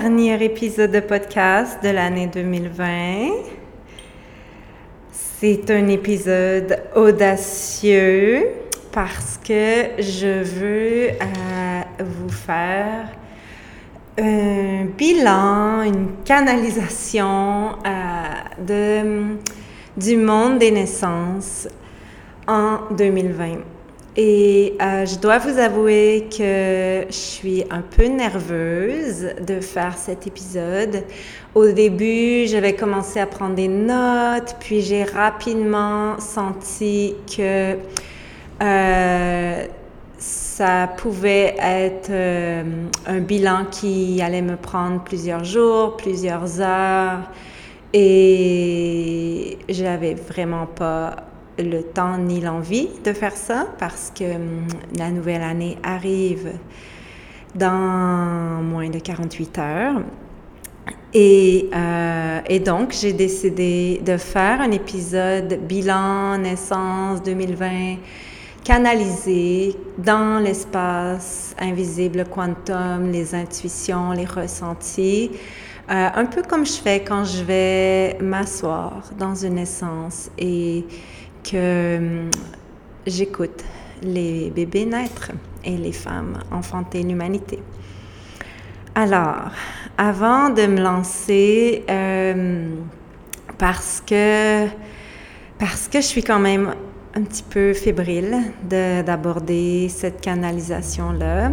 dernier épisode de podcast de l'année 2020. C'est un épisode audacieux parce que je veux euh, vous faire un bilan, une canalisation euh, de, du monde des naissances en 2020. Et euh, je dois vous avouer que je suis un peu nerveuse de faire cet épisode. Au début, j'avais commencé à prendre des notes, puis j'ai rapidement senti que euh, ça pouvait être euh, un bilan qui allait me prendre plusieurs jours, plusieurs heures, et j'avais vraiment pas le temps ni l'envie de faire ça parce que hum, la nouvelle année arrive dans moins de 48 heures. Et, euh, et donc, j'ai décidé de faire un épisode bilan naissance 2020 canalisé dans l'espace invisible quantum, les intuitions, les ressentis. Euh, un peu comme je fais quand je vais m'asseoir dans une naissance et que hum, j'écoute les bébés naître et les femmes enfanter l'humanité. Alors, avant de me lancer, euh, parce que parce que je suis quand même un petit peu fébrile d'aborder cette canalisation-là,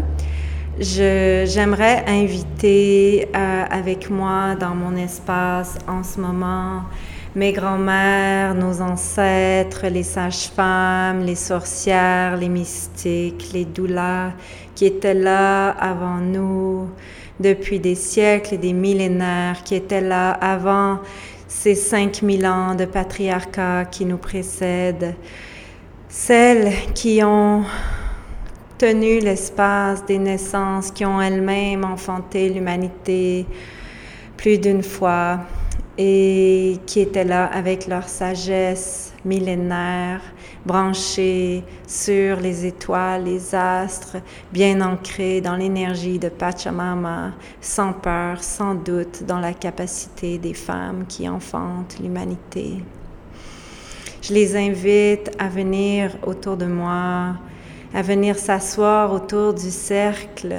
j'aimerais inviter euh, avec moi dans mon espace en ce moment mes grands-mères, nos ancêtres, les sages-femmes, les sorcières, les mystiques, les doulas qui étaient là avant nous depuis des siècles et des millénaires, qui étaient là avant ces 5000 ans de patriarcat qui nous précèdent, celles qui ont tenu l'espace des naissances, qui ont elles-mêmes enfanté l'humanité plus d'une fois, et qui étaient là avec leur sagesse millénaire, branchée sur les étoiles, les astres, bien ancrés dans l'énergie de Pachamama, sans peur, sans doute dans la capacité des femmes qui enfantent l'humanité. Je les invite à venir autour de moi, à venir s'asseoir autour du cercle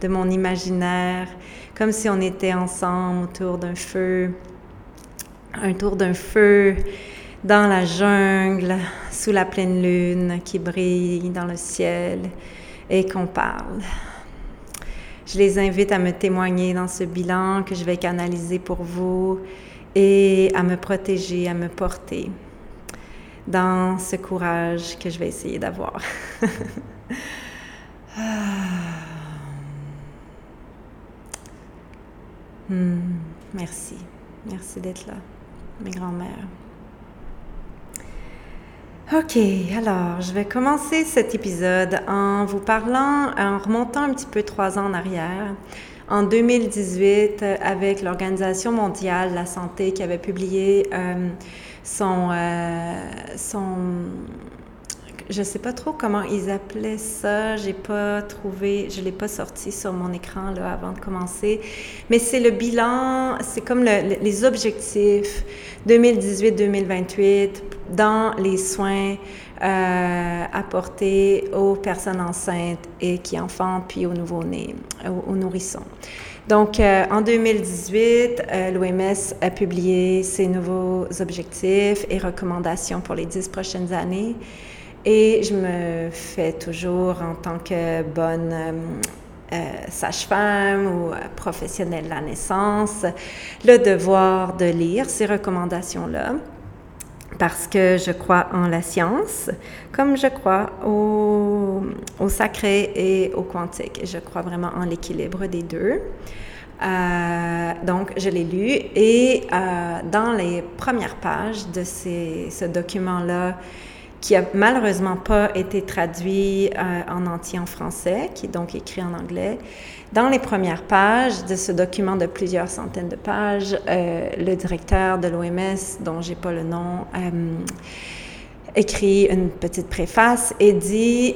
de mon imaginaire, comme si on était ensemble autour d'un feu un tour d'un feu dans la jungle, sous la pleine lune qui brille dans le ciel et qu'on parle. Je les invite à me témoigner dans ce bilan que je vais canaliser pour vous et à me protéger, à me porter dans ce courage que je vais essayer d'avoir. Hmm, merci. Merci d'être là mes grands-mères. Ok, alors je vais commencer cet épisode en vous parlant, en remontant un petit peu trois ans en arrière. En 2018, avec l'Organisation mondiale de la santé qui avait publié euh, son, euh, son je sais pas trop comment ils appelaient ça. J'ai pas trouvé, je l'ai pas sorti sur mon écran là avant de commencer. Mais c'est le bilan, c'est comme les objectifs 2018-2028 dans les soins euh, apportés aux personnes enceintes et qui enfantent puis aux nouveau-nés, aux, nourrissons. Donc, euh, en 2018, euh, l'OMS a publié ses nouveaux objectifs et recommandations pour les dix prochaines années. Et je me fais toujours en tant que bonne euh, euh, sage-femme ou professionnelle de la naissance le devoir de lire ces recommandations-là parce que je crois en la science, comme je crois au, au sacré et au quantique. Je crois vraiment en l'équilibre des deux. Euh, donc, je l'ai lu et euh, dans les premières pages de ce document-là, qui a malheureusement pas été traduit euh, en entier en français, qui est donc écrit en anglais, dans les premières pages de ce document de plusieurs centaines de pages, le directeur de l'OMS, dont j'ai pas le nom, écrit une petite préface et dit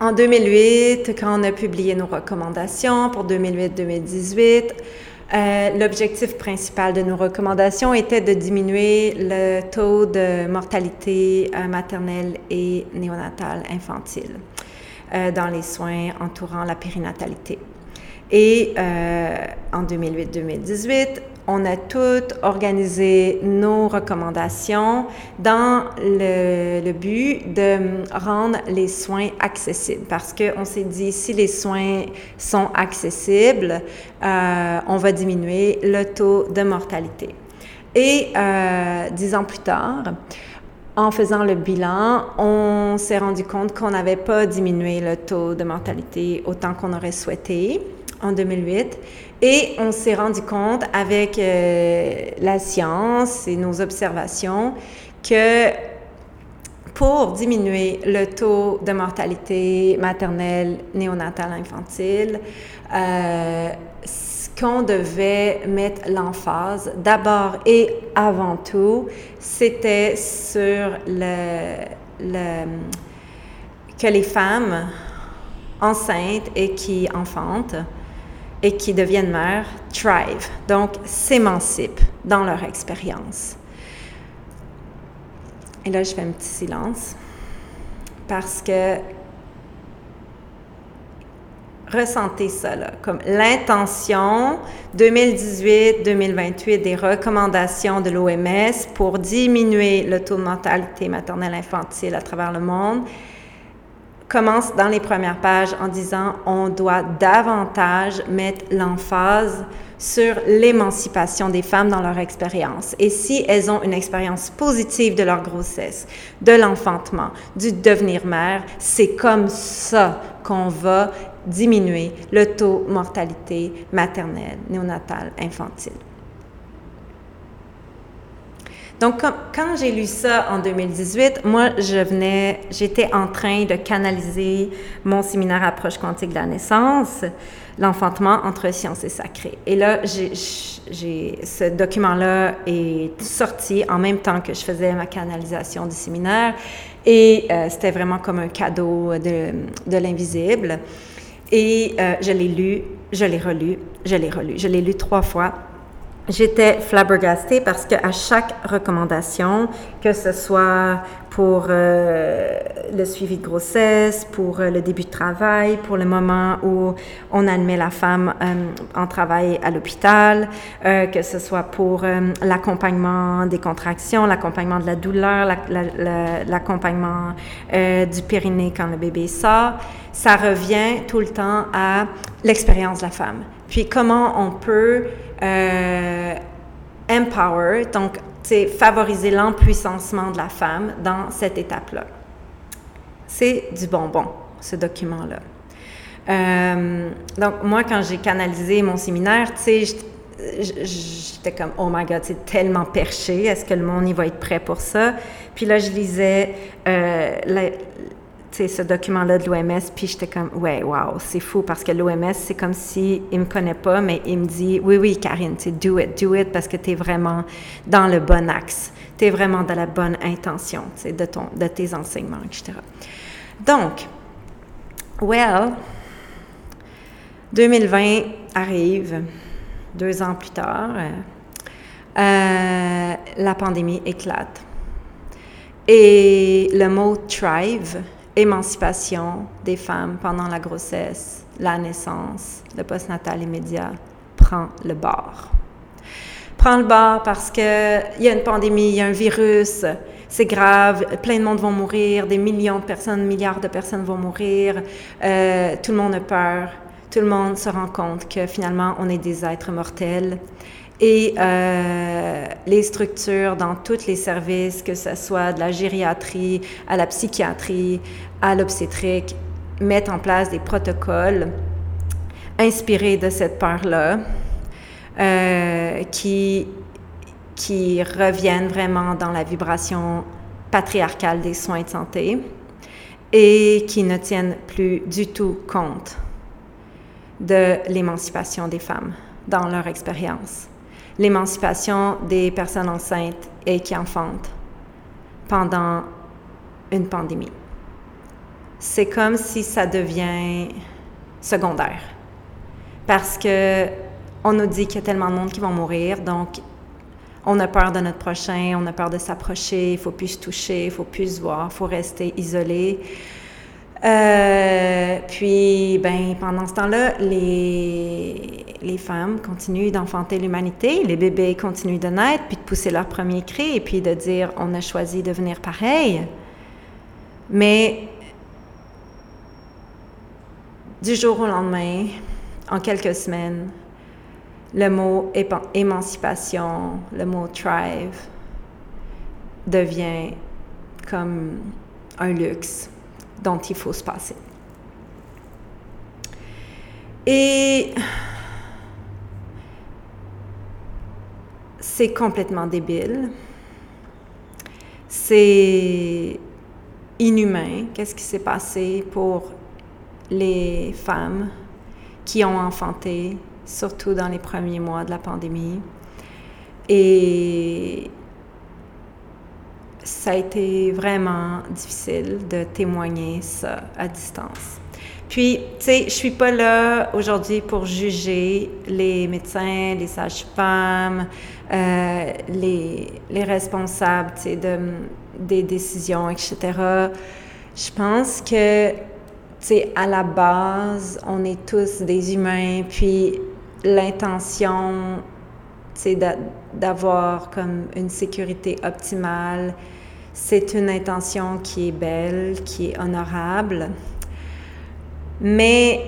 en 2008, quand on a publié nos recommandations pour 2008-2018, euh, l'objectif principal de nos recommandations était de diminuer le taux de mortalité euh, maternelle et néonatale infantile euh, dans les soins entourant la périnatalité. Et en 2008-2018, on a toutes organisé nos recommandations dans le, but de rendre les soins accessibles parce qu'on s'est dit si les soins sont accessibles, euh, on va diminuer le taux de mortalité. Et euh, dix ans plus tard, en faisant le bilan, on s'est rendu compte qu'on n'avait pas diminué le taux de mortalité autant qu'on aurait souhaité en 2008. Et on s'est rendu compte avec euh, la science et nos observations que pour diminuer le taux de mortalité maternelle, néonatale, infantile, euh, qu'on devait mettre l'emphase d'abord et avant tout, c'était sur le, que les femmes enceintes et qui enfantent et qui deviennent mères thrive, donc s'émancipent dans leur expérience. Et là, je fais un petit silence parce que ressentez ça, là, comme l'intention 2018-2028 des recommandations de l'OMS pour diminuer le taux de mortalité maternelle infantile à travers le monde commence dans les premières pages en disant on doit davantage mettre l'emphase sur l'émancipation des femmes dans leur expérience. Et si elles ont une expérience positive de leur grossesse, de l'enfantement, du devenir mère, c'est comme ça qu'on va diminuer le taux mortalité maternelle, néonatale, infantile. Donc, quand, j'ai lu ça en 2018, moi, je venais, j'étais en train de canaliser mon séminaire Approche quantique de la naissance, l'enfantement entre science et sacré. Et là, j'ai, ce document-là est sorti en même temps que je faisais ma canalisation du séminaire, et euh, c'était vraiment comme un cadeau de, l'invisible. Et euh, je l'ai lu, je l'ai relu, je l'ai relu. Je l'ai lu trois fois J'étais flabbergastée parce qu'à chaque recommandation, que ce soit pour euh, le suivi de grossesse, pour euh, le début de travail, pour le moment où on admet la femme euh, en travail à l'hôpital, que ce soit pour l'accompagnement des contractions, l'accompagnement de la douleur, l'accompagnement du périnée quand le bébé sort, ça revient tout le temps à l'expérience de la femme. Puis comment on peut empower, donc c'est favoriser l'empuissancement de la femme dans cette étape-là. C'est du bonbon, ce document-là. Euh, donc, moi, quand j'ai canalisé mon séminaire, tu sais, j'étais comme, oh my God, c'est tellement perché, est-ce que le monde y va être prêt pour ça? Puis là, je lisais euh, ce document-là de l'OMS, puis j'étais comme, ouais, wow, c'est fou parce que l'OMS, c'est comme si il me connaît pas, mais il me dit, oui, oui, Karine, tu do it, do it parce que tu es vraiment dans le bon axe, tu es vraiment dans la bonne intention, de, ton, de tes enseignements, etc. Donc, well, 2020 arrive, deux ans plus tard, euh, la pandémie éclate. Et le mot thrive, émancipation des femmes pendant la grossesse, la naissance, le postnatal immédiat prend le bord. Prend le bord parce qu'il y a une pandémie, il y a un virus, c'est grave, plein de monde vont mourir, des millions de personnes, milliards de personnes vont mourir, euh, tout le monde a peur, tout le monde se rend compte que finalement on est des êtres mortels et euh, les structures dans tous les services, que ce soit de la gériatrie à la psychiatrie, à l'obstétrique, mettent en place des protocoles inspiré de cette peur-là, euh, qui, qui reviennent vraiment dans la vibration patriarcale des soins de santé et qui ne tiennent plus du tout compte de l'émancipation des femmes dans leur expérience, l'émancipation des personnes enceintes et qui enfantent pendant une pandémie. C'est comme si ça devient secondaire parce que on nous dit qu'il y a tellement de monde qui vont mourir, donc on a peur de notre prochain, on a peur de s'approcher, il faut plus se toucher, il faut plus se voir, il faut rester isolé. Euh, puis, ben, pendant ce temps-là, les, les femmes continuent d'enfanter l'humanité, les bébés continuent de naître, puis de pousser leur premier cri, et puis de dire on a choisi de venir pareil. Mais du jour au lendemain, en quelques semaines, le mot émancipation, le mot thrive devient comme un luxe dont il faut se passer. Et c'est complètement débile. C'est inhumain. Qu'est-ce qui s'est passé pour les femmes qui ont enfanté, surtout dans les premiers mois de la pandémie. Et ça a été vraiment difficile de témoigner ça à distance. Puis, tu sais, je suis pas là aujourd'hui pour juger les médecins, les sages-femmes, euh, les, les, responsables, tu sais, de, des décisions, etc. Je pense que, tu sais, à la base, on est tous des humains, puis l'intention, c'est d'avoir comme une sécurité optimale. C'est une intention qui est belle, qui est honorable. Mais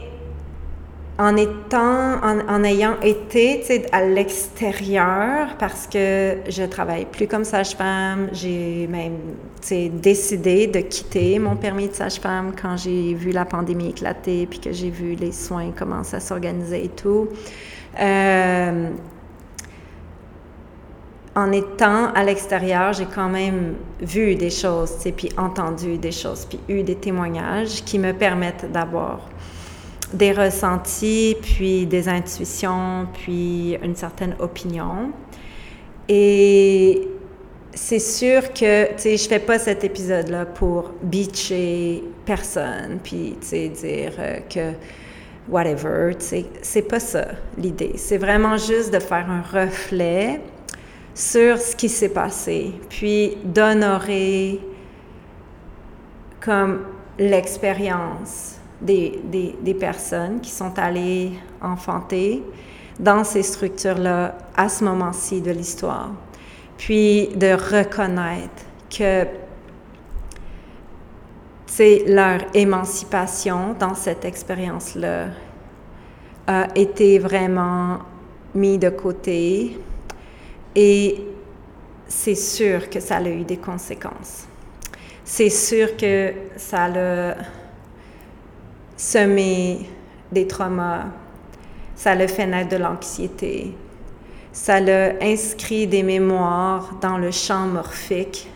en étant, ayant été à l'extérieur, parce que je travaille plus comme sage-femme, j'ai même décidé de quitter mon permis de sage-femme quand j'ai vu la pandémie éclater, puis que j'ai vu les soins commencer à s'organiser et tout. Euh, en étant à l'extérieur, j'ai quand même vu des choses, puis entendu des choses, puis eu des témoignages qui me permettent d'avoir des ressentis, puis des intuitions, puis une certaine opinion. Et c'est sûr que, tu sais, je fais pas cet épisode-là pour bitcher personne, puis, tu sais, dire euh, que whatever, tu sais, c'est pas ça l'idée. C'est vraiment juste de faire un reflet sur ce qui s'est passé, puis d'honorer comme l'expérience des, des, personnes qui sont allées enfanter dans ces structures-là à ce moment-ci de l'histoire. Puis de reconnaître que c'est leur émancipation dans cette expérience-là a été vraiment mis de côté et c'est sûr que ça a eu des conséquences. C'est sûr que ça a semé des traumas, ça a fait naître de l'anxiété, ça a inscrit des mémoires dans le champ morphique,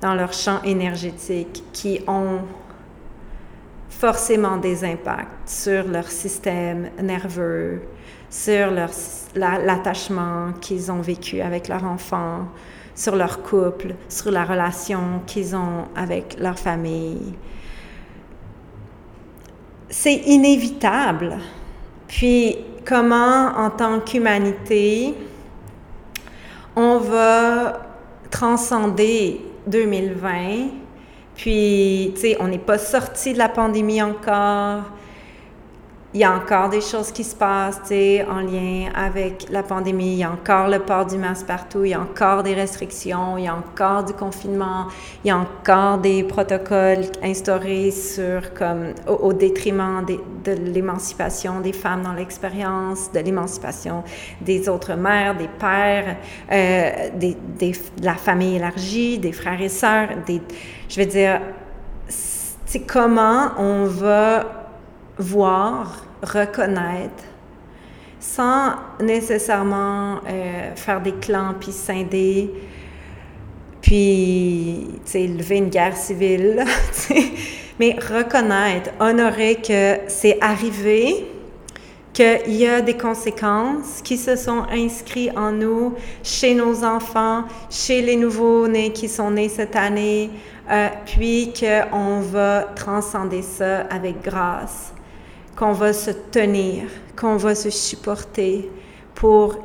dans leur champ énergétique, qui ont forcément des impacts sur leur système nerveux, sur l'attachement qu'ils ont vécu avec leur enfant, sur leur couple, sur la relation qu'ils ont avec leur famille c'est inévitable. Puis comment, en tant qu'humanité, on va transcender 2020. Puis, tu sais, on n'est pas sorti de la pandémie encore il y a encore des choses qui se passent, en lien avec la pandémie. Il y a encore le port du masque partout, il y a encore des restrictions, il y a encore du confinement, il y a encore des protocoles instaurés sur, comme, au, détriment de l'émancipation des femmes dans l'expérience, de l'émancipation des autres mères, des pères, euh, des, des, de la famille élargie, des frères et sœurs, je veux dire, c'est comment on va voir, reconnaître, sans nécessairement euh, faire des clans puis scinder, puis lever une guerre civile, mais reconnaître, honorer que c'est arrivé, qu'il y a des conséquences qui se sont inscrites en nous, chez nos enfants, chez les nouveaux-nés qui sont nés cette année, euh, puis qu'on va transcender ça avec grâce, qu'on va se tenir, qu'on va se supporter pour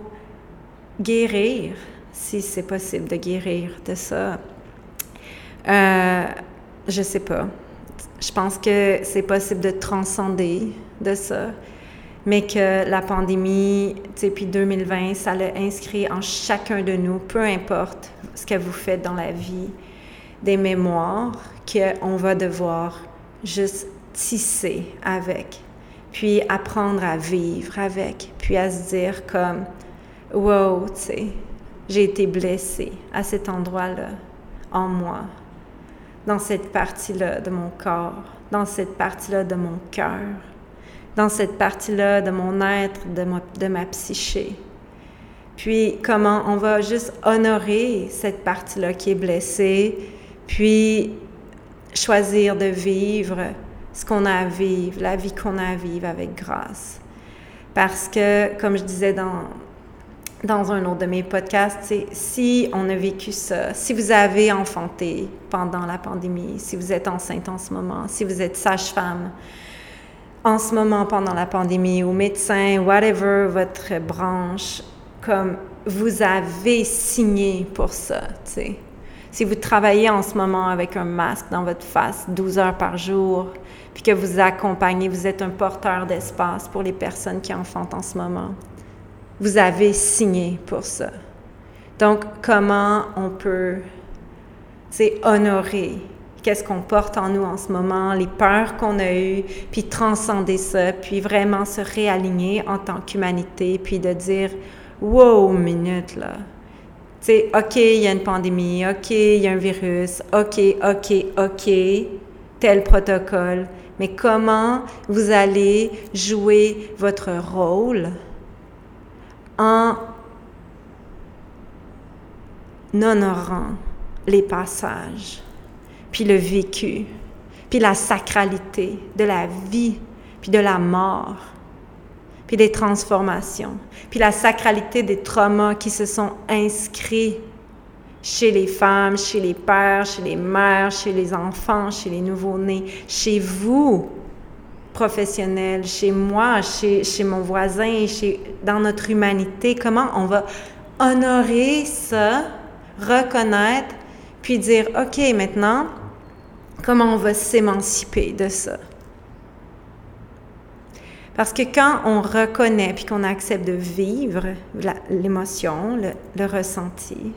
guérir, si c'est possible de guérir de ça. Euh, je sais pas. Je pense que c'est possible de transcender de ça mais que la pandémie, puis 2020, ça l'a inscrit en chacun de nous, peu importe ce que vous faites dans la vie, des mémoires qu'on va devoir juste tisser avec, puis apprendre à vivre avec, puis à se dire comme, wow, tu sais, j'ai été blessée à cet endroit-là, en moi, dans cette partie-là de mon corps, dans cette partie-là de mon cœur dans cette partie-là de mon être, de ma, de ma psyché. Puis comment on va juste honorer cette partie-là qui est blessée, puis choisir de vivre ce qu'on a à vivre, la vie qu'on a à vivre avec grâce. Parce que, comme je disais dans, dans un autre de mes podcasts, si on a vécu ça, si vous avez enfanté pendant la pandémie, si vous êtes enceinte en ce moment, si vous êtes sage-femme, en ce moment pendant la pandémie, ou médecin, whatever votre branche, comme vous avez signé pour ça, tu sais. Si vous travaillez en ce moment avec un masque dans votre face 12 heures par jour, puis que vous accompagnez, vous êtes un porteur d'espace pour les personnes qui enfantent en ce moment, vous avez signé pour ça. Donc, comment on peut, c'est honorer qu'est-ce qu'on porte en nous en ce moment, les peurs qu'on a eues, puis transcender ça, puis vraiment se réaligner en tant qu'humanité, puis de dire, wow, minute là. Sais, OK, il y a une pandémie, OK, il y a un virus, OK, OK, OK, tel protocole, mais comment vous allez jouer votre rôle en honorant les passages puis le vécu, puis la sacralité de la vie, puis de la mort, puis des transformations, puis la sacralité des traumas qui se sont inscrits chez les femmes, chez les pères, chez les mères, chez les enfants, chez les nouveau-nés, chez vous, professionnels, chez moi, chez, chez mon voisin, chez, dans notre humanité, comment on va honorer ça, reconnaître, puis dire, OK, maintenant, Comment on va s'émanciper de ça? Parce que quand on reconnaît puis qu'on accepte de vivre l'émotion, le, ressenti,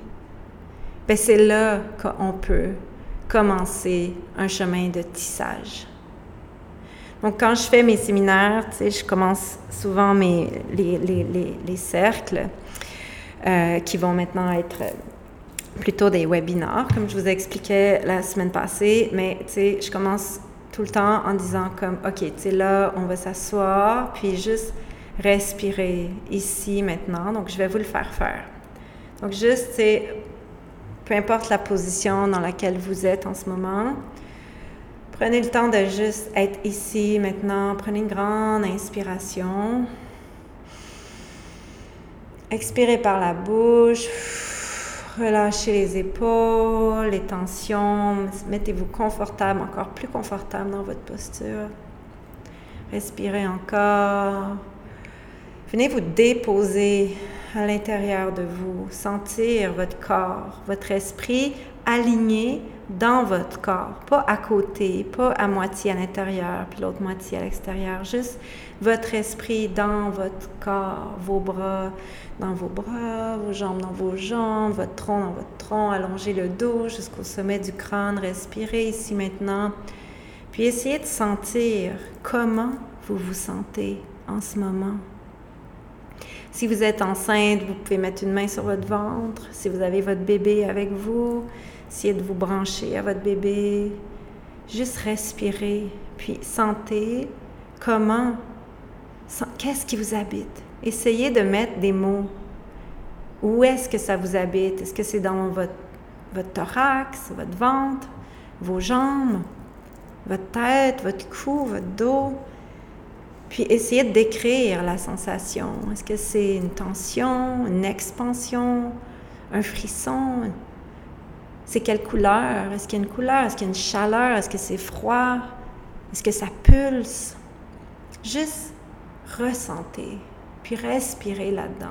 ben c'est là qu'on peut commencer un chemin de tissage. Donc, quand je fais mes séminaires, tu sais, je commence souvent mes, les, les, les, cercles euh, qui vont maintenant être plutôt des webinars, comme je vous expliquais la semaine passée, mais tu sais, je commence tout le temps en disant comme, OK, tu sais, là, on va s'asseoir, puis juste respirer ici, maintenant. Donc, je vais vous le faire faire. Donc, juste, tu sais, peu importe la position dans laquelle vous êtes en ce moment, prenez le temps de juste être ici, maintenant. Prenez une grande inspiration. Expirez par la bouche. Relâchez les épaules, les tensions. Mettez-vous confortable, encore plus confortable dans votre posture. Respirez encore. Venez vous déposer à l'intérieur de vous, sentir votre corps, votre esprit aligné dans votre corps, pas à côté, pas à moitié à l'intérieur, puis l'autre moitié à l'extérieur, juste votre esprit dans votre corps, vos bras dans vos bras, vos jambes dans vos jambes, votre tronc dans votre tronc, allongez le dos jusqu'au sommet du crâne, respirez ici maintenant, puis essayez de sentir comment vous vous sentez en ce moment. Si vous êtes enceinte, vous pouvez mettre une main sur votre ventre. Si vous avez votre bébé avec vous, essayez de vous brancher à votre bébé. Juste respirez, puis sentez Comment? Qu'est-ce qui vous habite? Essayez de mettre des mots. Où est-ce que ça vous habite? Est-ce que c'est dans votre, votre thorax, votre ventre, vos jambes, votre tête, votre cou, votre dos? Puis essayez de décrire la sensation. Est-ce que c'est une tension, une expansion, un frisson? C'est quelle couleur? Est-ce qu'il y a une couleur? Est-ce qu'il y a une chaleur? Est-ce que c'est froid? Est-ce que ça pulse? Juste ressentez, puis respirez là-dedans.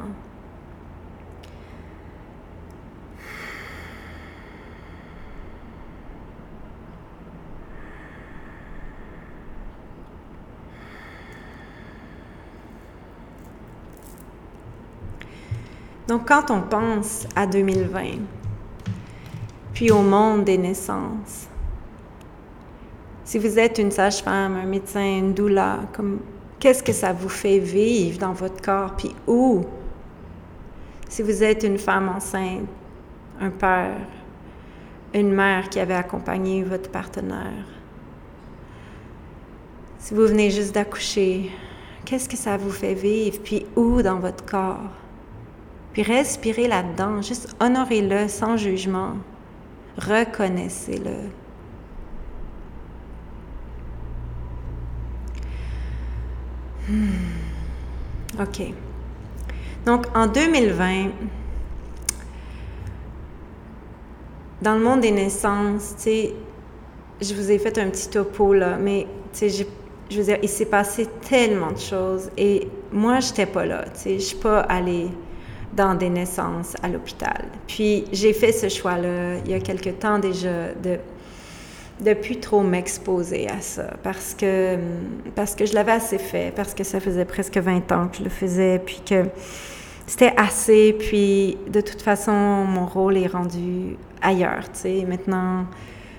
Donc, quand on pense à 2020, puis au monde des naissances, si vous êtes une sage-femme, un médecin, une doula, comme qu'est-ce que ça vous fait vivre dans votre corps, puis où? Si vous êtes une femme enceinte, un père, une mère qui avait accompagné votre partenaire, si vous venez juste d'accoucher, qu'est-ce que ça vous fait vivre, puis où dans votre corps? Puis respirez là-dedans, juste honorez-le sans jugement. Reconnaissez-le. Hmm. OK. Donc, en 2020, dans le monde des naissances, je vous ai fait un petit topo là, mais tu sais, il s'est passé tellement de choses et moi, je n'étais pas là, tu sais, je suis pas allée dans des naissances à l'hôpital. Puis j'ai fait ce choix-là il y a quelque temps déjà de de plus trop m'exposer à ça parce que parce que je l'avais assez fait parce que ça faisait presque 20 ans que je le faisais puis que c'était assez puis de toute façon mon rôle est rendu ailleurs tu sais maintenant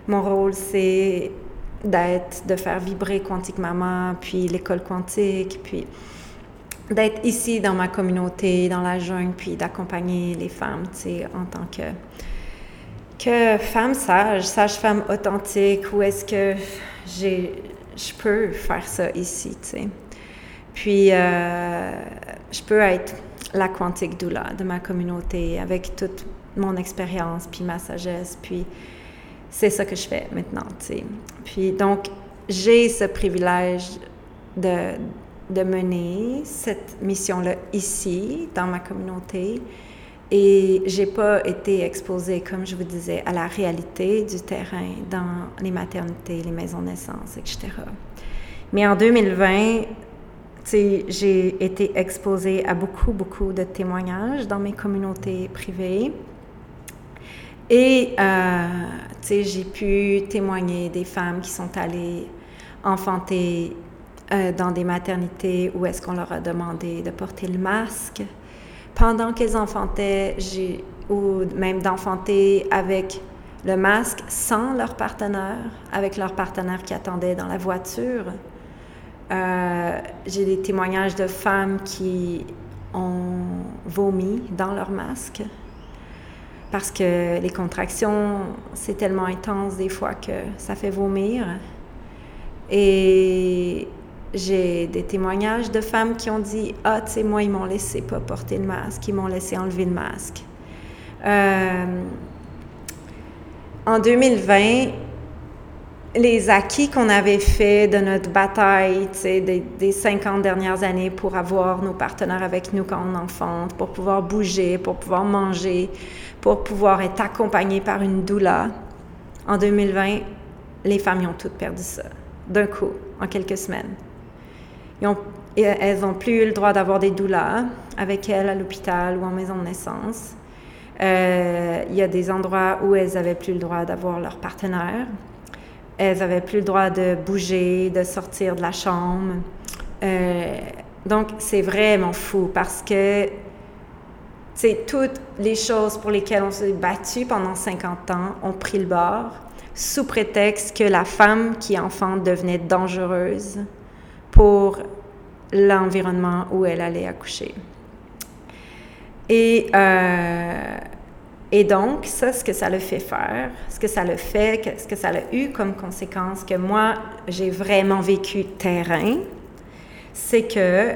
mon rôle c'est d'être de faire vibrer Quantique Maman puis l'école quantique puis d'être ici dans ma communauté, dans la jungle, puis d'accompagner les femmes, tu sais, en tant que, que femme sage, sage-femme authentique, où est-ce que je peux faire ça ici, tu sais. Puis, euh, je peux être la quantique doula de ma communauté avec toute mon expérience, puis ma sagesse, puis c'est ça que je fais maintenant, tu sais. Puis, donc, j'ai ce privilège de de mener cette mission-là ici, dans ma communauté. Et j'ai pas été exposée, comme je vous disais, à la réalité du terrain dans les maternités, les maisons de etc. Mais en 2020, j'ai été exposée à beaucoup, beaucoup de témoignages dans mes communautés privées. Et, euh, j'ai pu témoigner des femmes qui sont allées enfanter euh, dans des maternités où est-ce qu'on leur a demandé de porter le masque pendant qu'elles enfantaient, ou même d'enfanter avec le masque sans leur partenaire, avec leur partenaire qui attendait dans la voiture. Euh, j'ai des témoignages de femmes qui ont vomi dans leur masque parce que les contractions, c'est tellement intense des fois que ça fait vomir. Et j'ai des témoignages de femmes qui ont dit Ah, tu sais, moi, ils m'ont laissé pas porter le masque, ils m'ont laissé enlever le masque. Euh, en 2020, les acquis qu'on avait fait de notre bataille, tu des, des, 50 dernières années pour avoir nos partenaires avec nous quand on enfante, pour pouvoir bouger, pour pouvoir manger, pour pouvoir être accompagnés par une doula, en 2020, les femmes ont toutes perdu ça, d'un coup, en quelques semaines elles n'ont plus eu le droit d'avoir des doulas avec elles à l'hôpital ou en maison de naissance. Euh, il y a des endroits où elles n'avaient plus le droit d'avoir leur partenaire. Elles n'avaient plus le droit de bouger, de sortir de la chambre. Euh, donc, c'est vraiment fou parce que c'est toutes les choses pour lesquelles on s'est battu pendant 50 ans ont pris le bord sous prétexte que la femme qui enfante devenait dangereuse pour l'environnement où elle allait accoucher. Et, euh, et donc, ça, ce que ça le fait faire, ce que ça le fait, ce que ça a eu comme conséquence, que moi, j'ai vraiment vécu terrain c'est que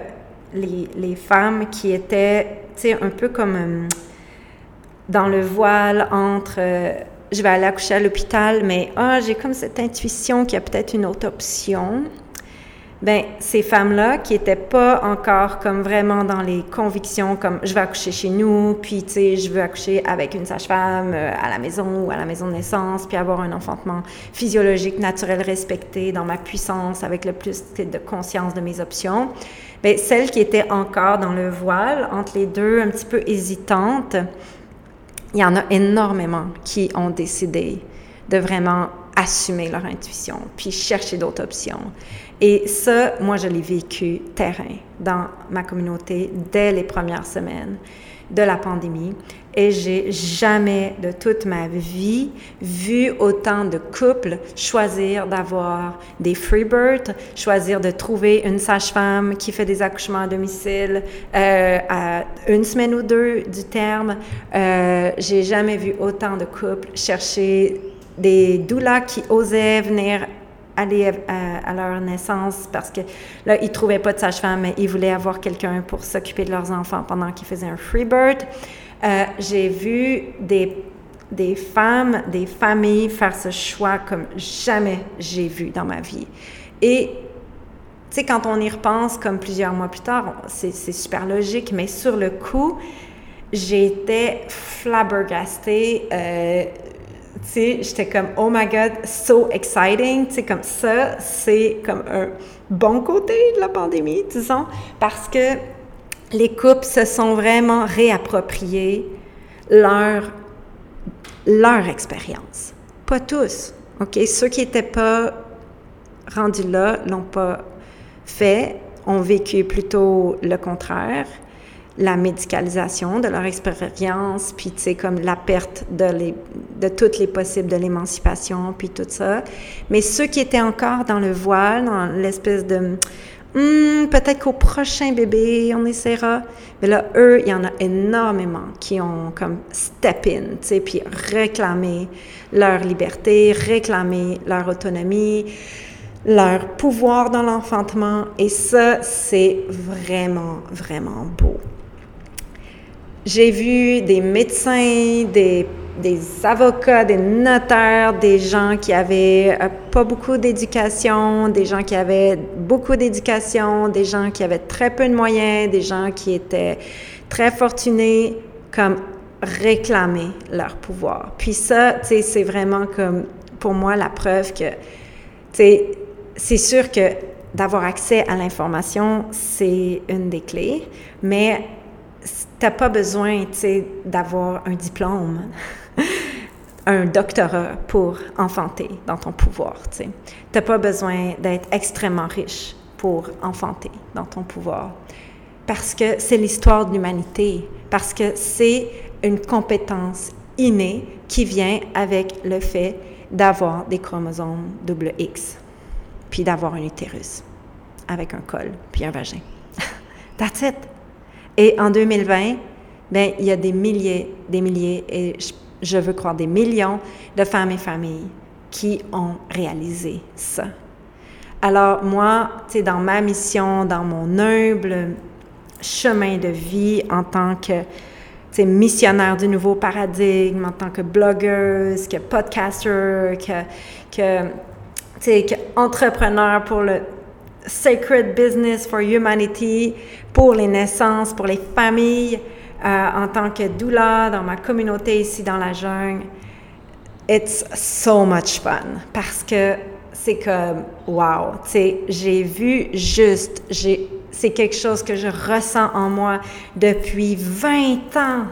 les, les, femmes qui étaient, tu sais, un peu comme euh, dans le voile entre euh, je vais aller accoucher à l'hôpital, mais ah, j'ai comme cette intuition qu'il y a peut-être une autre option ben ces femmes-là qui étaient pas encore comme vraiment dans les convictions comme je vais accoucher chez nous, puis tu sais je veux accoucher avec une sage-femme euh, à la maison ou à la maison de naissance, puis avoir un enfantement physiologique naturel respecté dans ma puissance avec le plus de conscience de mes options. Ben celles qui étaient encore dans le voile entre les deux, un petit peu hésitantes, il y en a énormément qui ont décidé de vraiment assumer leur intuition, puis chercher d'autres options. Et ça, moi, je l'ai vécu terrain dans ma communauté dès les premières semaines de la pandémie. Et j'ai jamais de toute ma vie vu autant de couples choisir d'avoir des freebirds, choisir de trouver une sage-femme qui fait des accouchements à domicile euh, à une semaine ou deux du terme. Euh, j'ai jamais vu autant de couples chercher des doulas qui osaient venir aller à, leur naissance parce que là, ils trouvaient pas de sage-femme, mais ils voulaient avoir quelqu'un pour s'occuper de leurs enfants pendant qu'ils faisaient un freebird. Euh, j'ai vu des, des femmes, des familles faire ce choix comme jamais j'ai vu dans ma vie. Et tu sais, quand on y repense, comme plusieurs mois plus tard, c'est super logique, mais sur le coup, j'étais flabbergastée. Euh, tu sais, j'étais comme, oh my God, so exciting. Tu comme ça, c'est comme un bon côté de la pandémie, disons, parce que les couples se sont vraiment réappropriés leur, leur expérience. Pas tous, OK? Ceux qui n'étaient pas rendus là, l'ont pas fait, ont vécu plutôt le contraire la médicalisation de leur expérience, puis tu sais, comme la perte de, les, de toutes les possibles de l'émancipation, puis tout ça. Mais ceux qui étaient encore dans le voile, dans l'espèce de hmm, peut-être qu'au prochain bébé, on essaiera. Mais là, eux, il y en a énormément qui ont comme step in, tu sais, puis réclamé leur liberté, réclamé leur autonomie, leur pouvoir dans l'enfantement. Et ça, c'est vraiment, vraiment beau. J'ai vu des médecins, des, avocats, des notaires, des gens qui avaient euh, pas beaucoup d'éducation, des gens qui avaient beaucoup d'éducation, des gens qui avaient très peu de moyens, des gens qui étaient très fortunés, comme réclamer leur pouvoir. Puis ça, tu sais, c'est vraiment comme pour moi la preuve que, tu sais, c'est sûr que d'avoir accès à l'information, c'est une des clés, mais n'as pas besoin, d'avoir un diplôme, un doctorat pour enfanter dans ton pouvoir, tu n'as pas besoin d'être extrêmement riche pour enfanter dans ton pouvoir. Parce que c'est l'histoire de l'humanité, parce que c'est une compétence innée qui vient avec le fait d'avoir des chromosomes double X, puis d'avoir un utérus avec un col, puis un vagin. That's it. Et en 2020, ben, il y a des milliers, des milliers, et je, veux croire des millions de femmes et familles qui ont réalisé ça. Alors moi, sais, dans ma mission, dans mon humble chemin de vie en tant que missionnaire du nouveau paradigme, en tant que blogueuse, que podcaster, que, que, que entrepreneur pour le Sacred Business for Humanity, pour les naissances, pour les familles, euh, en tant que doula dans ma communauté ici dans la jungle. It's so much fun parce que c'est comme wow, tu sais, j'ai vu juste, c'est quelque chose que je ressens en moi depuis 20 ans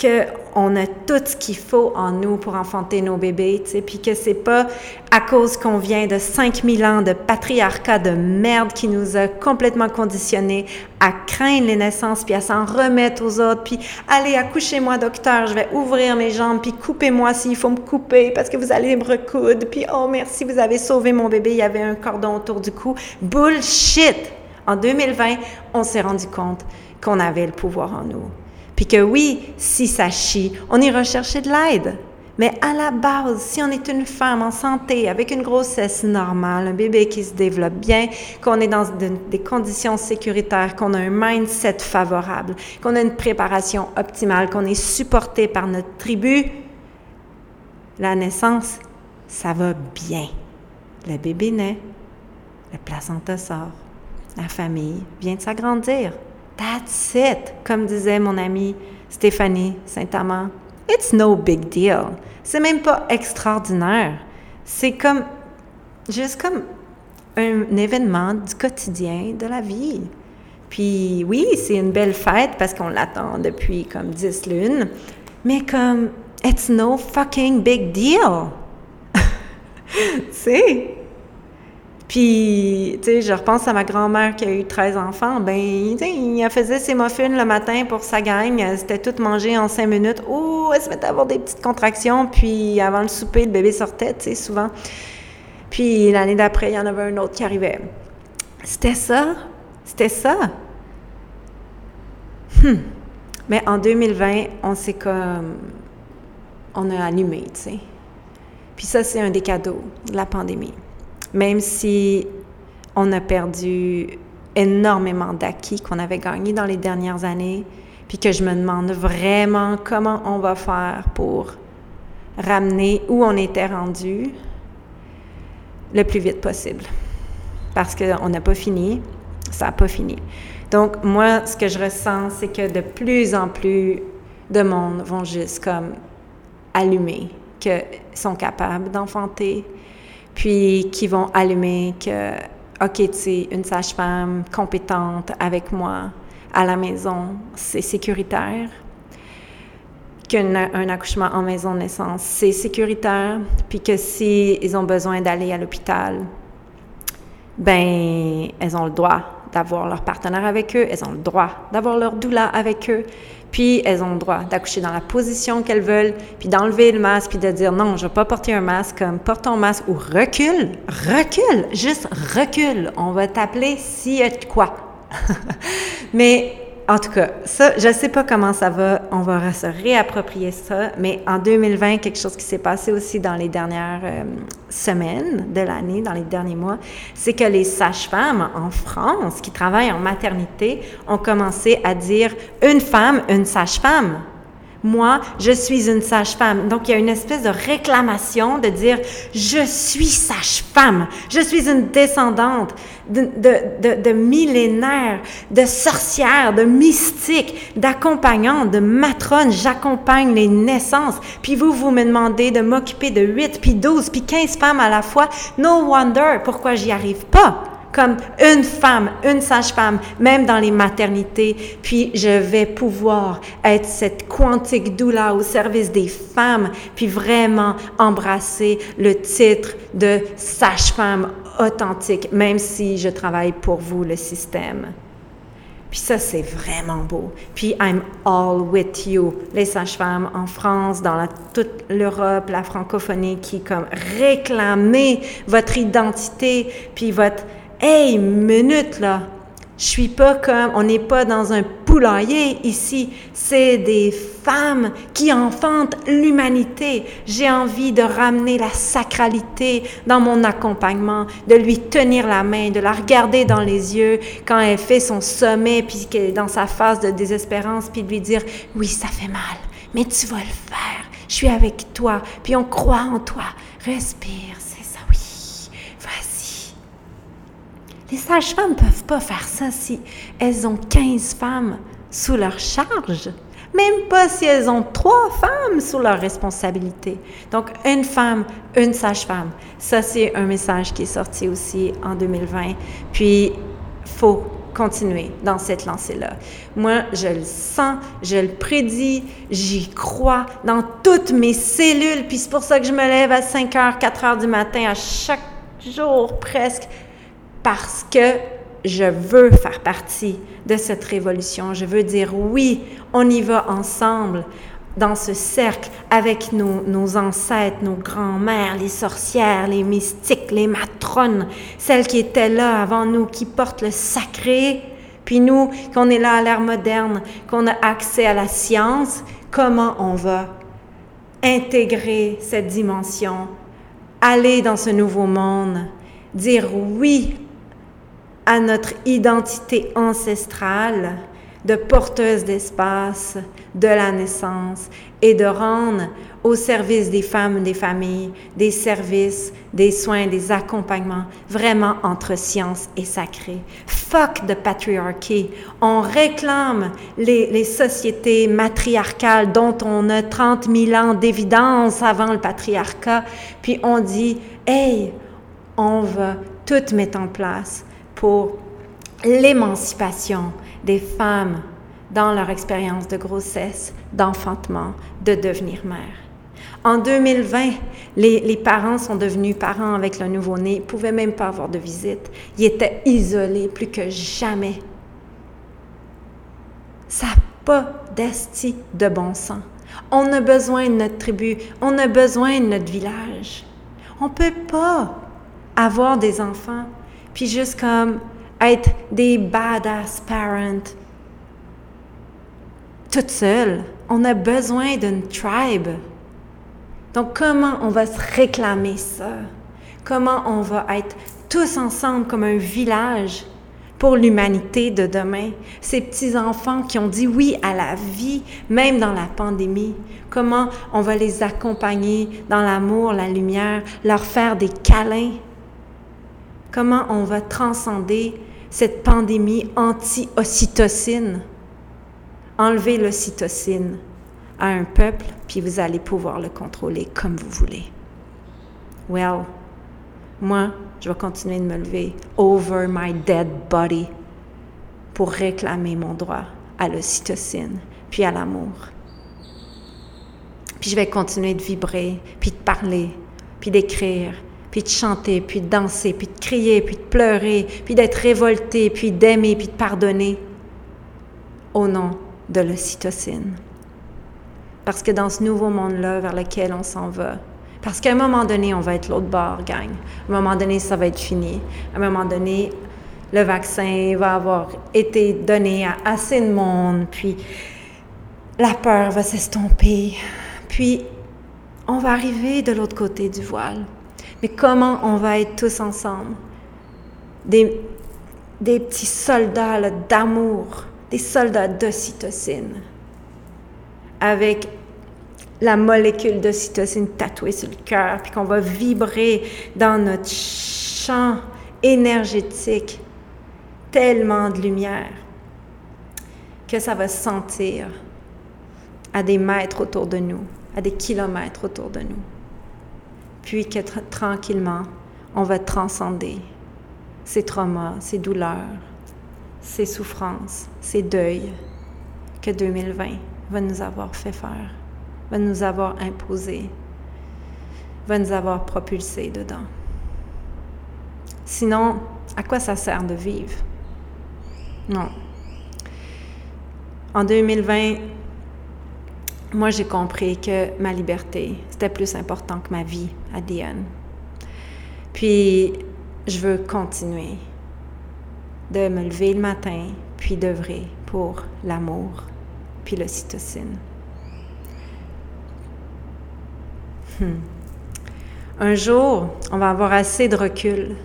qu'on a tout ce qu'il faut en nous pour enfanter nos bébés, tu sais, puis que c'est pas à cause qu'on vient de 5000 ans de patriarcat de merde qui nous a complètement conditionnés à craindre les naissances, puis à s'en remettre aux autres, puis allez, accouchez-moi, docteur, je vais ouvrir mes jambes, puis coupez-moi s'il faut me couper parce que vous allez me recoudre, puis oh merci, vous avez sauvé mon bébé, il y avait un cordon autour du cou. Bullshit! En 2020, on s'est rendu compte qu'on avait le pouvoir en nous. Puis que oui, si ça chie, on ira chercher de l'aide. Mais à la base, si on est une femme en santé, avec une grossesse normale, un bébé qui se développe bien, qu'on est dans des conditions sécuritaires, qu'on a un mindset favorable, qu'on a une préparation optimale, qu'on est supporté par notre tribu, la naissance, ça va bien. Le bébé naît, le placenta sort, la famille vient de s'agrandir. That's it, comme disait mon amie Stéphanie Saint-Amand. It's no big deal. C'est même pas extraordinaire. C'est comme, juste comme un événement du quotidien de la vie. Puis oui, c'est une belle fête parce qu'on l'attend depuis comme dix lunes, mais comme, it's no fucking big deal. c'est puis, tu sais, je repense à ma grand-mère qui a eu 13 enfants. Ben, il faisait ses muffins le matin pour sa gang. C'était tout mangé en 5 minutes. Ouh, elle se mettait à avoir des petites contractions. Puis, avant le souper, le bébé sortait, tu sais, souvent. Puis, l'année d'après, il y en avait un autre qui arrivait. C'était ça? C'était ça? Hum. Mais en 2020, on s'est comme. On a allumé, tu sais. Puis ça, c'est un des cadeaux de la pandémie même si on a perdu énormément d'acquis qu'on avait gagnés dans les dernières années, puis que je me demande vraiment comment on va faire pour ramener où on était rendu le plus vite possible. Parce qu'on n'a pas fini, ça n'a pas fini. Donc, moi, ce que je ressens, c'est que de plus en plus de monde vont juste comme allumer, qu'ils sont capables d'enfanter, puis qui vont allumer que, OK, tu sais, une sage-femme compétente avec moi à la maison, c'est sécuritaire. Qu'un accouchement en maison de naissance, c'est sécuritaire. Puis que ils ont besoin d'aller à l'hôpital, ben, elles ont le droit d'avoir leur partenaire avec eux, elles ont le droit d'avoir leur doula avec eux, puis elles ont le droit d'accoucher dans la position qu'elles veulent, puis d'enlever le masque, puis de dire non, je ne vais pas porter un masque, comme porte ton masque ou recule, recule, juste recule. On va t'appeler s'il y a quoi. Mais en tout cas, ça, je ne sais pas comment ça va. On va se réapproprier ça. Mais en 2020, quelque chose qui s'est passé aussi dans les dernières euh, semaines de l'année, dans les derniers mois, c'est que les sages-femmes en France qui travaillent en maternité ont commencé à dire une femme, une sage-femme. Moi, je suis une sage-femme. Donc, il y a une espèce de réclamation de dire, je suis sage-femme. Je suis une descendante de, de, de, millénaires, de sorcières, de mystiques, d'accompagnantes, de matrones. J'accompagne les naissances. Puis vous, vous me demandez de m'occuper de 8, puis 12, puis 15 femmes à la fois. No wonder pourquoi j'y arrive pas comme une femme, une sage-femme, même dans les maternités. Puis je vais pouvoir être cette quantique doula au service des femmes, puis vraiment embrasser le titre de sage-femme authentique, même si je travaille pour vous, le système. Puis ça, c'est vraiment beau. Puis I'm all with you. Les sages-femmes en France, dans toute l'Europe, la francophonie, qui comme réclamer votre identité, puis votre Hey, minute là! Je suis pas comme, on n'est pas dans un poulailler ici. C'est des femmes qui enfantent l'humanité. J'ai envie de ramener la sacralité dans mon accompagnement, de lui tenir la main, de la regarder dans les yeux quand elle fait son sommet, puis qu'elle est dans sa phase de désespérance, puis de lui dire, oui, ça fait mal, mais tu vas le faire. Je suis avec toi, puis on croit en toi. Respire, Les sages-femmes ne peuvent pas faire ça si elles ont 15 femmes sous leur charge, même pas si elles ont trois femmes sous leur responsabilité. Donc, une femme, une sage-femme. Ça, c'est un message qui est sorti aussi en 2020. Puis, faut continuer dans cette lancée-là. Moi, je le sens, je le prédis, j'y crois dans toutes mes cellules. Puis c'est pour ça que je me lève à 5 h, 4 h du matin à chaque jour presque parce que je veux faire partie de cette révolution. Je veux dire oui, on y va ensemble dans ce cercle avec nos, ancêtres, nos grands-mères, les sorcières, les mystiques, les matrones, celles qui étaient là avant nous, qui portent le sacré, puis nous, qu'on est là à l'ère moderne, qu'on a accès à la science, comment on va intégrer cette dimension, aller dans ce nouveau monde, dire oui à notre identité ancestrale de porteuse d'espace, de la naissance et de rendre au service des femmes, des familles, des services, des soins, des accompagnements, vraiment entre science et sacré. Fuck the patriarchy. On réclame les, les sociétés matriarcales dont on a 30 000 ans d'évidence avant le patriarcat, puis on dit, hey, on va tout mettre en place pour l'émancipation des femmes dans leur expérience de grossesse, d'enfantement, de devenir mère. En 2020, les, parents sont devenus parents avec le nouveau-né, ils ne pouvaient même pas avoir de visite. Ils étaient isolés plus que jamais. Ça n'a pas d'esti de bon sens. On a besoin de notre tribu, on a besoin de notre village. On ne peut pas avoir des enfants, puis juste comme être des badass parents toute seule. On a besoin d'une tribe. Donc, comment on va se réclamer ça? Comment on va être tous ensemble comme un village pour l'humanité de demain? Ces petits-enfants qui ont dit oui à la vie, même dans la pandémie. Comment on va les accompagner dans l'amour, la lumière, leur faire des câlins? Comment on va transcender cette pandémie anti-ocytocine? Enlever l'ocytocine à un peuple, puis vous allez pouvoir le contrôler comme vous voulez. Well, moi, je vais continuer de me lever over my dead body pour réclamer mon droit à l'ocytocine, puis à l'amour. Puis je vais continuer de vibrer, puis de parler, puis d'écrire, puis de chanter, puis de danser, puis de crier, puis de pleurer, puis d'être révolté, puis d'aimer, puis de pardonner au nom de l'ocytocine. Parce que dans ce nouveau monde-là vers lequel on s'en va, parce qu'à un moment donné, on va être l'autre bord, gang. À un moment donné, ça va être fini. À un moment donné, le vaccin va avoir été donné à assez de monde, puis la peur va s'estomper, puis on va arriver de l'autre côté du voile. Mais comment on va être tous ensemble? Des, petits soldats d'amour, des soldats d'ocytocine avec la molécule d'ocytocine tatouée sur le cœur, puis qu'on va vibrer dans notre champ énergétique tellement de lumière que ça va sentir à des mètres autour de nous, à des kilomètres autour de nous. Puis que tranquillement, on va transcender ces traumas, ces douleurs, ces souffrances, ces deuils que 2020 va nous avoir fait faire, va nous avoir imposé, va nous avoir propulsé dedans. Sinon, à quoi ça sert de vivre? Non. En 2020, moi j'ai compris que ma liberté, c'était plus important que ma vie à Diane. Puis, je veux continuer de me lever le matin, puis d'œuvrer pour l'amour, puis l'ocytocine. Hmm. Un jour, on va avoir assez de recul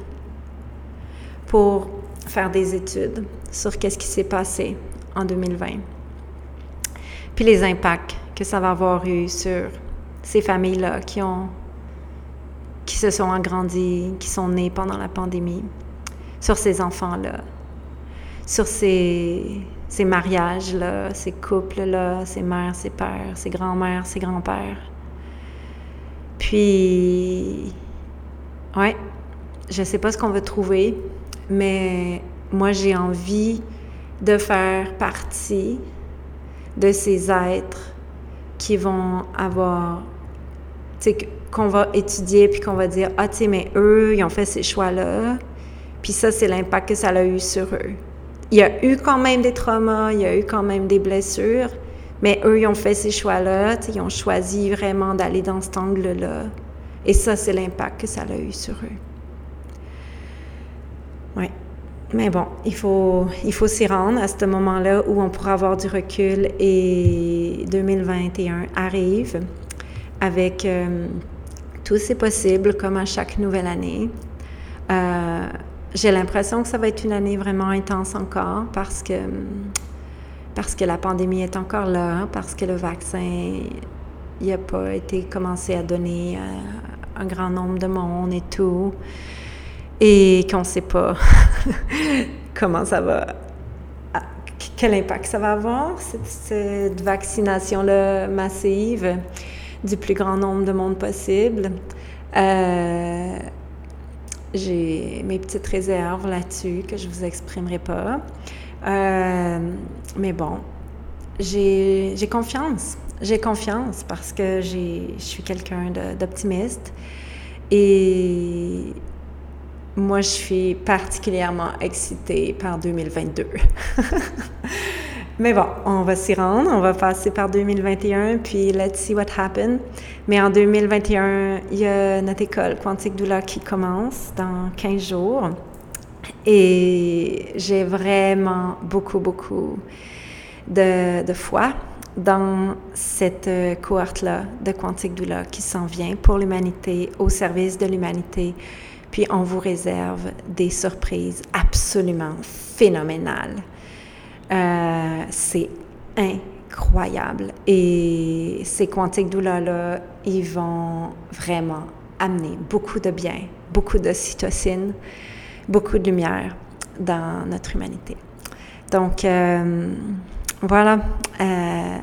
pour faire des études sur qu'est-ce qui s'est passé en 2020, puis les impacts que ça va avoir eu sur ces familles-là qui ont qui se sont agrandies, qui sont nées pendant la pandémie, sur ces enfants-là, sur ces mariages-là, ces couples-là, ces mères, ces pères, ces grands-mères, ces grands-pères. Puis, ouais, je sais pas ce qu'on va trouver, mais moi j'ai envie de faire partie de ces êtres qui vont avoir, tu sais, qu'on va étudier puis qu'on va dire, ah, tu sais, mais eux, ils ont fait ces choix-là, puis ça, c'est l'impact que ça a eu sur eux il y a eu quand même des traumas, il y a eu quand même des blessures, mais eux, ils ont fait ces choix-là, ils ont choisi vraiment d'aller dans cet angle-là. Et ça, c'est l'impact que ça a eu sur eux. Oui. Mais bon, il faut, il faut s'y rendre à ce moment-là où on pourra avoir du recul et 2021 arrive. avec euh, tout c'est possible comme à chaque nouvelle année. Euh, j'ai l'impression que ça va être une année vraiment intense encore parce que, parce que la pandémie est encore là, parce que le vaccin n'a pas été commencé à donner un grand nombre de monde et tout, et qu'on ne sait pas comment ça va quel impact ça va avoir, cette, vaccination-là massive du plus grand nombre de monde possible. Euh, j'ai mes petites réserves là-dessus que je ne vous exprimerai pas. Euh, mais bon, j'ai confiance. J'ai confiance parce que je suis quelqu'un d'optimiste. Et moi, je suis particulièrement excitée par 2022. Mais bon, on va s'y rendre. On va passer par 2021, puis let's see what happens. Mais en 2021, il y a notre école Quantique Doula qui commence dans 15 jours. Et j'ai vraiment beaucoup, beaucoup de, foi dans cette cohorte-là de Quantique Doula qui s'en vient pour l'humanité, au service de l'humanité puis on vous réserve des surprises absolument phénoménales. Euh, c'est incroyable. Et ces quantiques douleurs-là, ils vont vraiment amener beaucoup de bien, beaucoup de cytocine, beaucoup de lumière dans notre humanité. Donc, euh, voilà. Euh,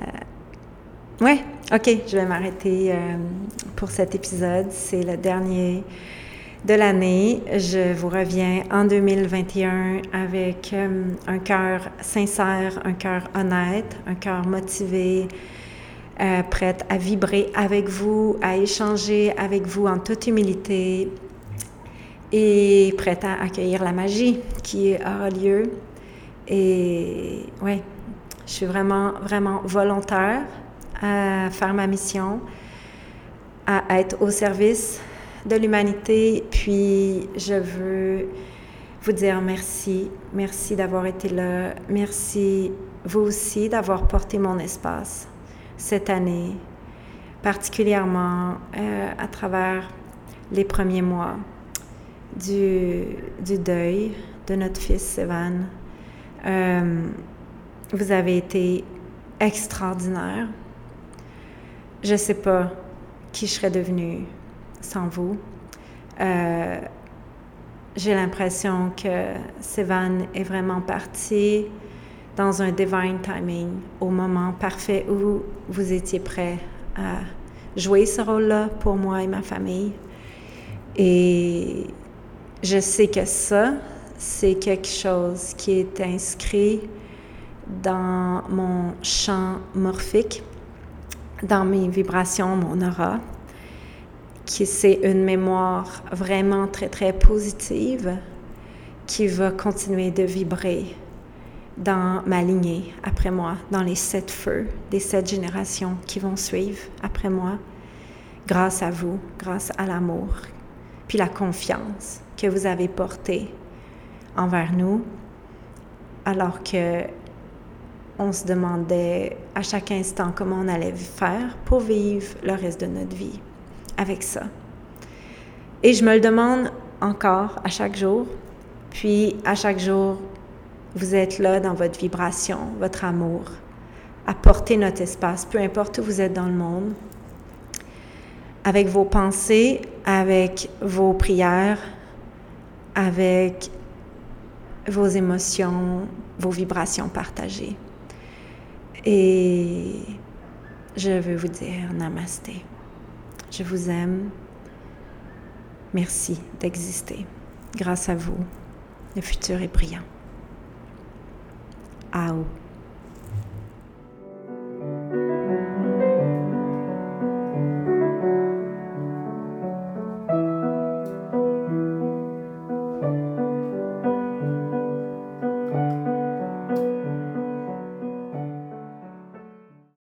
oui, OK, je vais m'arrêter pour cet épisode. C'est le dernier de l'année. Je vous reviens en 2021 avec euh, un cœur sincère, un cœur honnête, un cœur motivé, euh, prête à vibrer avec vous, à échanger avec vous en toute humilité et prête à accueillir la magie qui aura lieu. Et ouais, je suis vraiment, vraiment volontaire à faire ma mission, à être au service de l'humanité. Puis je veux vous dire merci. Merci d'avoir été là. Merci vous aussi d'avoir porté mon espace cette année, particulièrement euh, à travers les premiers mois du, du, deuil de notre fils Evan. Euh, vous avez été extraordinaire. Je ne sais pas qui je serais devenue sans vous. Euh, j'ai l'impression que Sivan est vraiment parti dans un divine timing, au moment parfait où vous étiez prêt à jouer ce rôle-là pour moi et ma famille. Et je sais que ça, c'est quelque chose qui est inscrit dans mon champ morphique, dans mes vibrations, mon aura c'est une mémoire vraiment très, très positive qui va continuer de vibrer dans ma lignée après moi, dans les sept feux des sept générations qui vont suivre après moi, grâce à vous, grâce à l'amour, puis la confiance que vous avez portée envers nous, alors que on se demandait à chaque instant comment on allait faire pour vivre le reste de notre vie avec ça. Et je me le demande encore à chaque jour. Puis à chaque jour, vous êtes là dans votre vibration, votre amour, à porter notre espace, peu importe où vous êtes dans le monde, avec vos pensées, avec vos prières, avec vos émotions, vos vibrations partagées. Et je veux vous dire namasté. Je vous aime. Merci d'exister. Grâce à vous, le futur est brillant. Ao.